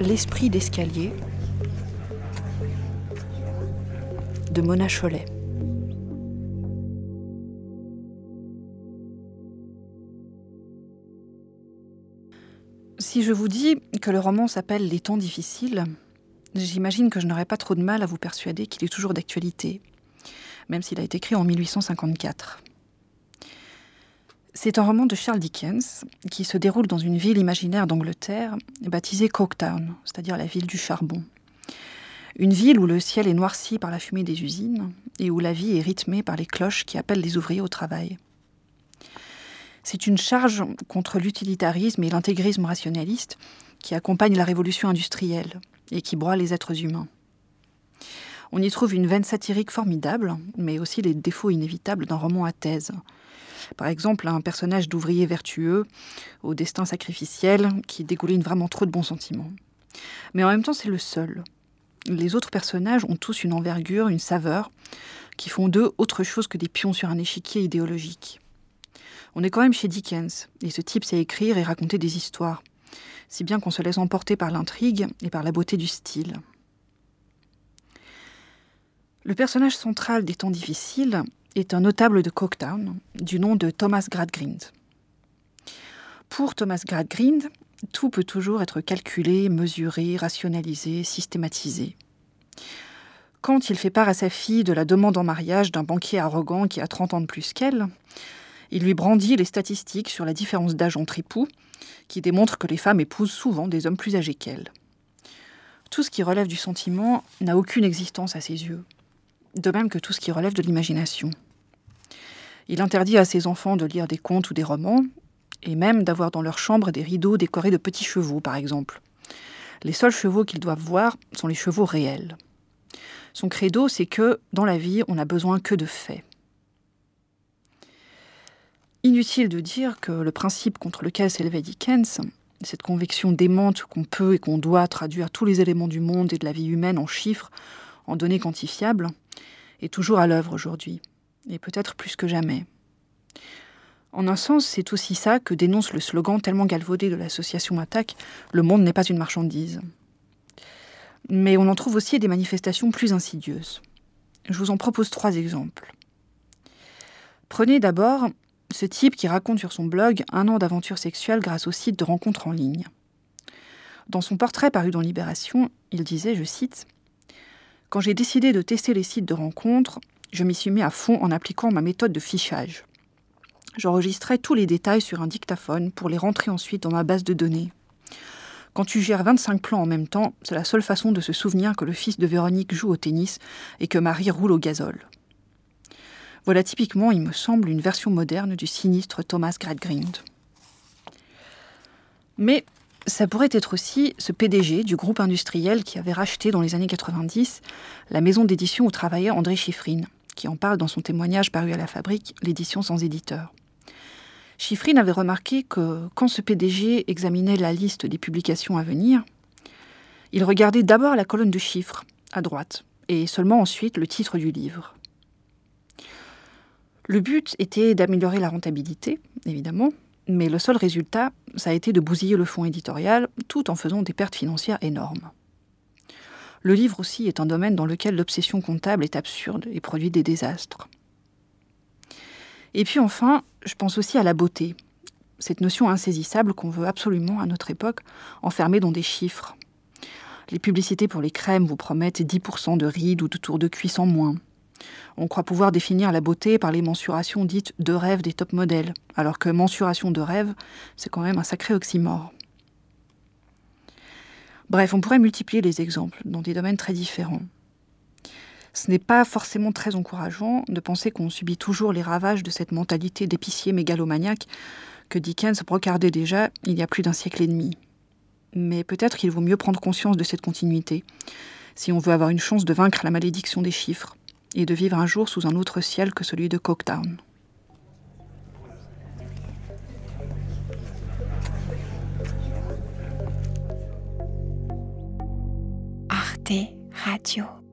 L'esprit d'escalier de Mona Chollet. Si je vous dis que le roman s'appelle Les temps difficiles, j'imagine que je n'aurai pas trop de mal à vous persuader qu'il est toujours d'actualité, même s'il a été écrit en 1854. C'est un roman de Charles Dickens qui se déroule dans une ville imaginaire d'Angleterre baptisée Coketown, c'est-à-dire la ville du charbon. Une ville où le ciel est noirci par la fumée des usines et où la vie est rythmée par les cloches qui appellent les ouvriers au travail. C'est une charge contre l'utilitarisme et l'intégrisme rationaliste qui accompagne la révolution industrielle et qui broie les êtres humains. On y trouve une veine satirique formidable, mais aussi les défauts inévitables d'un roman à thèse, par exemple, un personnage d'ouvrier vertueux, au destin sacrificiel, qui dégouline vraiment trop de bons sentiments. Mais en même temps, c'est le seul. Les autres personnages ont tous une envergure, une saveur, qui font d'eux autre chose que des pions sur un échiquier idéologique. On est quand même chez Dickens, et ce type sait écrire et raconter des histoires, si bien qu'on se laisse emporter par l'intrigue et par la beauté du style. Le personnage central des temps difficiles est un notable de Coketown du nom de Thomas Gradgrind. Pour Thomas Gradgrind, tout peut toujours être calculé, mesuré, rationalisé, systématisé. Quand il fait part à sa fille de la demande en mariage d'un banquier arrogant qui a 30 ans de plus qu'elle, il lui brandit les statistiques sur la différence d'âge entre époux, qui démontrent que les femmes épousent souvent des hommes plus âgés qu'elles. Tout ce qui relève du sentiment n'a aucune existence à ses yeux, de même que tout ce qui relève de l'imagination. Il interdit à ses enfants de lire des contes ou des romans, et même d'avoir dans leur chambre des rideaux décorés de petits chevaux, par exemple. Les seuls chevaux qu'ils doivent voir sont les chevaux réels. Son credo, c'est que, dans la vie, on n'a besoin que de faits. Inutile de dire que le principe contre lequel s'élevait Dickens, cette conviction démente qu'on peut et qu'on doit traduire tous les éléments du monde et de la vie humaine en chiffres, en données quantifiables, est toujours à l'œuvre aujourd'hui et peut-être plus que jamais. En un sens, c'est aussi ça que dénonce le slogan tellement galvaudé de l'association Attaque Le monde n'est pas une marchandise. Mais on en trouve aussi des manifestations plus insidieuses. Je vous en propose trois exemples. Prenez d'abord ce type qui raconte sur son blog un an d'aventure sexuelle grâce au site de rencontres en ligne. Dans son portrait paru dans Libération, il disait, je cite, Quand j'ai décidé de tester les sites de rencontres, je m'y suis mis à fond en appliquant ma méthode de fichage. J'enregistrais tous les détails sur un dictaphone pour les rentrer ensuite dans ma base de données. Quand tu gères 25 plans en même temps, c'est la seule façon de se souvenir que le fils de Véronique joue au tennis et que Marie roule au gazole. Voilà typiquement, il me semble, une version moderne du sinistre Thomas Gradgrind. Mais ça pourrait être aussi ce PDG du groupe industriel qui avait racheté dans les années 90 la maison d'édition où travaillait André Chiffrine, qui en parle dans son témoignage paru à la fabrique, l'édition sans éditeur. Chiffrine avait remarqué que quand ce PDG examinait la liste des publications à venir, il regardait d'abord la colonne de chiffres à droite et seulement ensuite le titre du livre. Le but était d'améliorer la rentabilité, évidemment, mais le seul résultat, ça a été de bousiller le fonds éditorial tout en faisant des pertes financières énormes. Le livre aussi est un domaine dans lequel l'obsession comptable est absurde et produit des désastres. Et puis enfin, je pense aussi à la beauté, cette notion insaisissable qu'on veut absolument à notre époque enfermer dans des chiffres. Les publicités pour les crèmes vous promettent 10% de rides ou de tours de cuisse en moins. On croit pouvoir définir la beauté par les mensurations dites de rêve des top modèles, alors que mensuration de rêve, c'est quand même un sacré oxymore. Bref, on pourrait multiplier les exemples dans des domaines très différents. Ce n'est pas forcément très encourageant de penser qu'on subit toujours les ravages de cette mentalité d'épicier mégalomaniaque que Dickens brocardait déjà il y a plus d'un siècle et demi. Mais peut-être qu'il vaut mieux prendre conscience de cette continuité, si on veut avoir une chance de vaincre la malédiction des chiffres et de vivre un jour sous un autre ciel que celui de Coketown. Arte Radio.